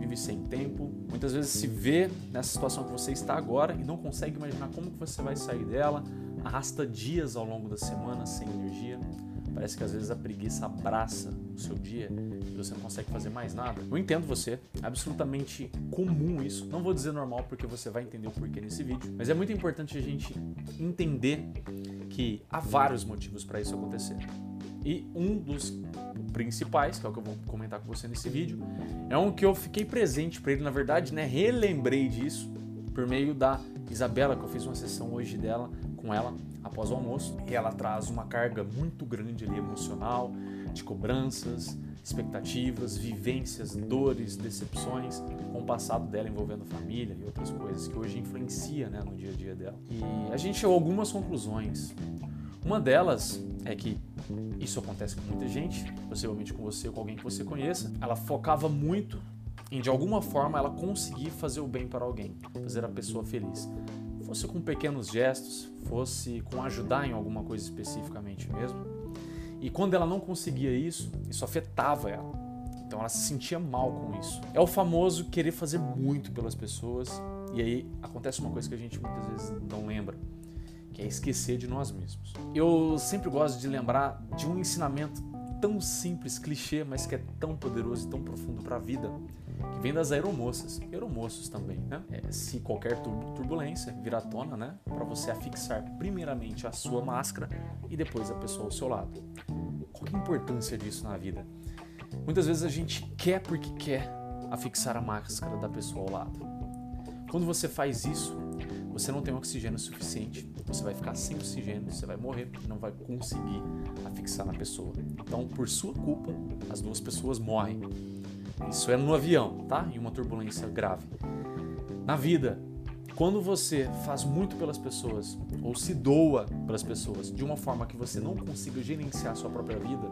Vive sem tempo, muitas vezes se vê nessa situação que você está agora e não consegue imaginar como que você vai sair dela, arrasta dias ao longo da semana sem energia. Parece que às vezes a preguiça abraça o seu dia e você não consegue fazer mais nada. Eu entendo você, é absolutamente comum isso. Não vou dizer normal porque você vai entender o porquê nesse vídeo, mas é muito importante a gente entender que há vários motivos para isso acontecer. E um dos principais, que é o que eu vou comentar com você nesse vídeo, é um que eu fiquei presente para ele, na verdade, né? Relembrei disso por meio da Isabela, que eu fiz uma sessão hoje dela com ela após o almoço, e ela traz uma carga muito grande ali emocional, de cobranças, expectativas, vivências, dores, decepções com o passado dela envolvendo família e outras coisas que hoje influencia né, no dia a dia dela. E a gente chegou a algumas conclusões. Uma delas é que isso acontece com muita gente, possivelmente com você ou com alguém que você conheça. Ela focava muito em de alguma forma ela conseguir fazer o bem para alguém, fazer a pessoa feliz. Fosse com pequenos gestos, fosse com ajudar em alguma coisa especificamente mesmo. E quando ela não conseguia isso, isso afetava ela. Então ela se sentia mal com isso. É o famoso querer fazer muito pelas pessoas e aí acontece uma coisa que a gente muitas vezes não lembra que é esquecer de nós mesmos. Eu sempre gosto de lembrar de um ensinamento tão simples, clichê, mas que é tão poderoso e tão profundo para a vida, que vem das aeromoças, aeromoços também, né? É, se qualquer turbulência vir à tona, né, para você afixar primeiramente a sua máscara e depois a pessoa ao seu lado. Qual é a importância disso na vida? Muitas vezes a gente quer porque quer afixar a máscara da pessoa ao lado. Quando você faz isso, você não tem oxigênio suficiente, você vai ficar sem oxigênio, você vai morrer, não vai conseguir afixar na pessoa. Então, por sua culpa, as duas pessoas morrem. Isso é no avião, tá? Em uma turbulência grave. Na vida, quando você faz muito pelas pessoas ou se doa pelas pessoas de uma forma que você não consiga gerenciar a sua própria vida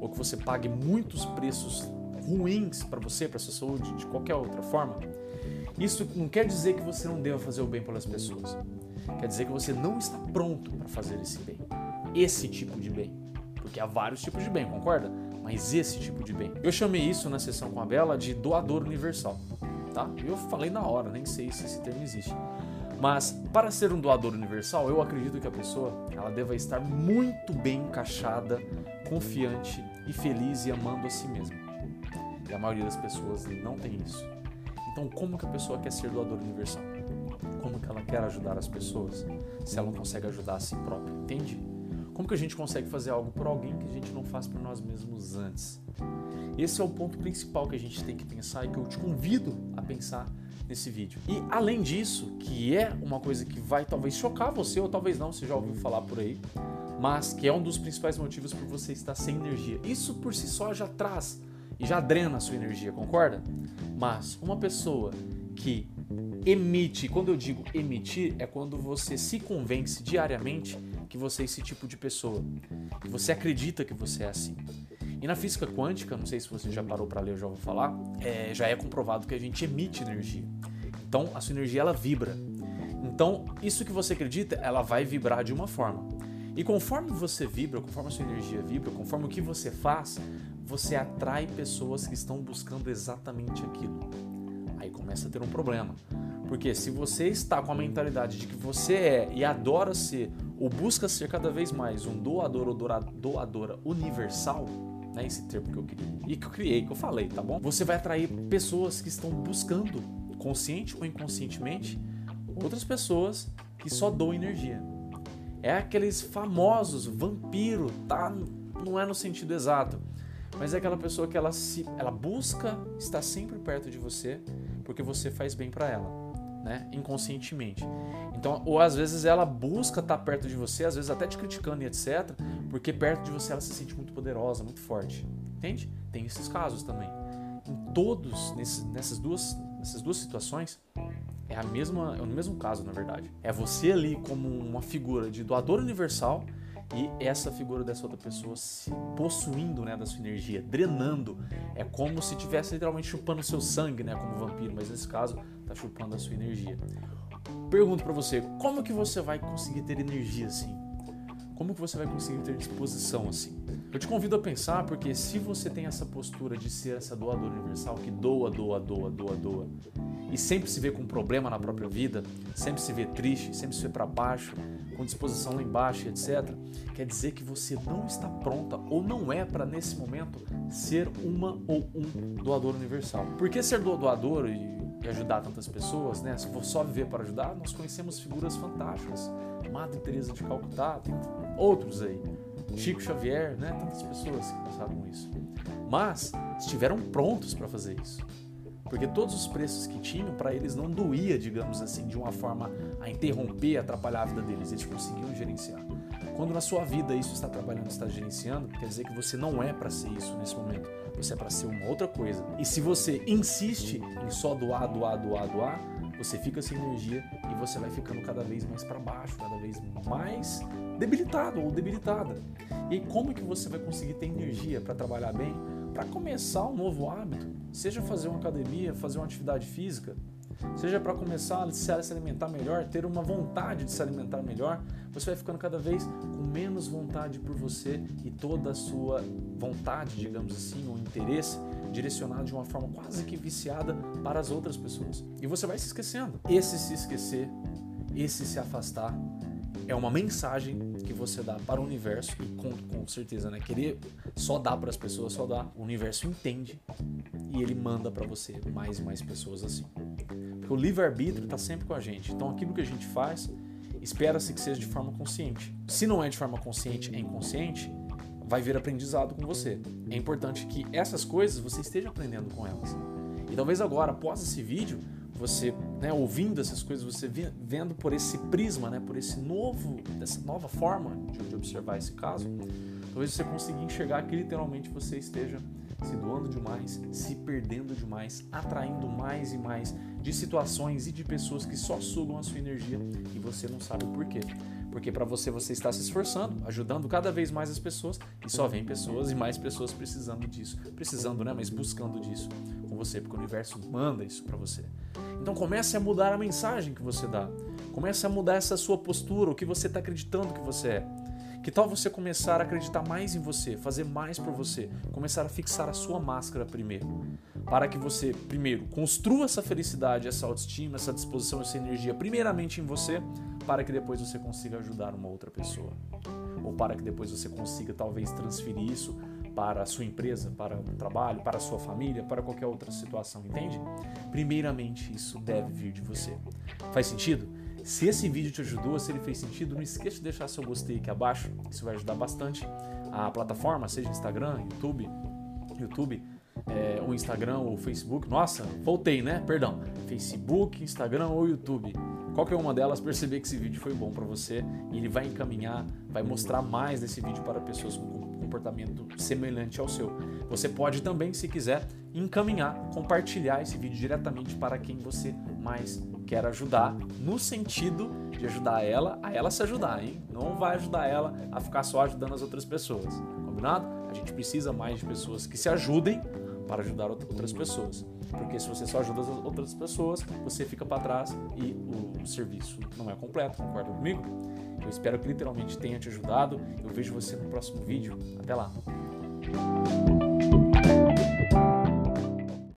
ou que você pague muitos preços ruins para você, para sua saúde, de qualquer outra forma, isso não quer dizer que você não deva fazer o bem pelas pessoas. Quer dizer que você não está pronto para fazer esse bem. Esse tipo de bem. Porque há vários tipos de bem, concorda? Mas esse tipo de bem. Eu chamei isso na sessão com a Bela de doador universal. Tá? Eu falei na hora, nem sei se esse termo existe. Mas para ser um doador universal, eu acredito que a pessoa ela deva estar muito bem encaixada, confiante e feliz e amando a si mesma. E a maioria das pessoas não tem isso. Então, como que a pessoa quer ser doadora universal? Como que ela quer ajudar as pessoas se ela não consegue ajudar a si própria? Entende? Como que a gente consegue fazer algo por alguém que a gente não faz por nós mesmos antes? Esse é o ponto principal que a gente tem que pensar e que eu te convido a pensar nesse vídeo. E além disso, que é uma coisa que vai talvez chocar você ou talvez não, você já ouviu falar por aí, mas que é um dos principais motivos por você estar sem energia. Isso por si só já traz e já drena a sua energia, concorda? Mas uma pessoa que emite, quando eu digo emitir, é quando você se convence diariamente que você é esse tipo de pessoa, que você acredita que você é assim. E na física quântica, não sei se você já parou para ler já ouviu falar, é, já é comprovado que a gente emite energia. Então a sua energia ela vibra. Então isso que você acredita, ela vai vibrar de uma forma. E conforme você vibra, conforme a sua energia vibra, conforme o que você faz, você atrai pessoas que estão buscando exatamente aquilo. Aí começa a ter um problema. Porque se você está com a mentalidade de que você é e adora ser, ou busca ser cada vez mais um doador ou doadora universal, né, esse termo que eu criei, e que eu criei, que eu falei, tá bom? Você vai atrair pessoas que estão buscando, consciente ou inconscientemente, outras pessoas que só doa energia. É aqueles famosos vampiro, tá? Não é no sentido exato, mas é aquela pessoa que ela se ela busca estar sempre perto de você porque você faz bem para ela, né? Inconscientemente. Então, ou às vezes ela busca estar perto de você, às vezes até te criticando e etc, porque perto de você ela se sente muito poderosa, muito forte. Entende? Tem esses casos também. Em todos nesses, nessas duas nessas duas situações, é a mesma, é o mesmo caso, na verdade. É você ali como uma figura de doador universal e essa figura dessa outra pessoa se possuindo, né, da sua energia, drenando. É como se tivesse literalmente chupando seu sangue, né, como vampiro, mas nesse caso tá chupando a sua energia. Pergunto para você, como que você vai conseguir ter energia assim? Como que você vai conseguir ter disposição assim? Eu te convido a pensar, porque se você tem essa postura de ser essa doadora universal que doa, doa, doa, doa, doa, e sempre se vê com um problema na própria vida, sempre se vê triste, sempre se vê para baixo, com disposição lá embaixo, etc., quer dizer que você não está pronta ou não é para nesse momento ser uma ou um doador universal. Porque ser doador e ajudar tantas pessoas, né? Se for só viver para ajudar, nós conhecemos figuras fantásticas. Madre Teresa de Calcutá, tem outros aí. Chico Xavier, né? Tantas pessoas que passaram isso. Mas estiveram prontos para fazer isso. Porque todos os preços que tinham, para eles não doía, digamos assim, de uma forma a interromper, atrapalhar a vida deles. Eles conseguiam gerenciar. Quando na sua vida isso está trabalhando, está gerenciando, quer dizer que você não é para ser isso nesse momento. Você é para ser uma outra coisa. E se você insiste em só doar, doar, doar, doar, você fica sem energia e você vai ficando cada vez mais para baixo, cada vez mais debilitado ou debilitada. E como que você vai conseguir ter energia para trabalhar bem, para começar um novo hábito? Seja fazer uma academia, fazer uma atividade física, seja para começar a se alimentar melhor, ter uma vontade de se alimentar melhor, você vai ficando cada vez com menos vontade por você e toda a sua vontade, digamos assim, ou interesse direcionado de uma forma quase que viciada para as outras pessoas. E você vai se esquecendo. Esse se esquecer, esse se afastar, é uma mensagem que você dá para o universo e com, com certeza, né? Querer só dar para as pessoas, só dar. O universo entende e ele manda para você mais e mais pessoas assim. Porque o livre-arbítrio está sempre com a gente. Então aquilo que a gente faz, espera-se que seja de forma consciente. Se não é de forma consciente, é inconsciente, vai vir aprendizado com você. É importante que essas coisas você esteja aprendendo com elas. E talvez agora, após esse vídeo, você né, ouvindo essas coisas, você vendo por esse prisma, né, por esse novo, dessa nova forma de, de observar esse caso, talvez você consiga enxergar que literalmente você esteja se doando demais, se perdendo demais, atraindo mais e mais de situações e de pessoas que só sugam a sua energia e você não sabe o porquê. Porque para você você está se esforçando, ajudando cada vez mais as pessoas e só vem pessoas e mais pessoas precisando disso, precisando, né, mas buscando disso com você, porque o universo manda isso para você. Então comece a mudar a mensagem que você dá. Comece a mudar essa sua postura, o que você está acreditando que você é. Que tal você começar a acreditar mais em você, fazer mais por você, começar a fixar a sua máscara primeiro, para que você primeiro construa essa felicidade, essa autoestima, essa disposição, essa energia primeiramente em você, para que depois você consiga ajudar uma outra pessoa, ou para que depois você consiga talvez transferir isso para a sua empresa, para o trabalho, para a sua família, para qualquer outra situação, entende? Primeiramente, isso deve vir de você. Faz sentido? Se esse vídeo te ajudou, se ele fez sentido, não esqueça de deixar seu gostei aqui abaixo, isso vai ajudar bastante a plataforma, seja Instagram, YouTube, YouTube, é, o Instagram ou Facebook. Nossa, voltei, né? Perdão. Facebook, Instagram ou YouTube. Qualquer uma delas perceber que esse vídeo foi bom para você e ele vai encaminhar, vai mostrar mais desse vídeo para pessoas com comportamento semelhante ao seu. Você pode também, se quiser, encaminhar, compartilhar esse vídeo diretamente para quem você mais quer ajudar, no sentido de ajudar ela a ela se ajudar, hein? Não vai ajudar ela a ficar só ajudando as outras pessoas, combinado? A gente precisa mais de pessoas que se ajudem para ajudar outras pessoas. Porque se você só ajuda as outras pessoas, você fica para trás e o serviço não é completo, concorda comigo? Eu espero que literalmente tenha te ajudado. Eu vejo você no próximo vídeo. Até lá!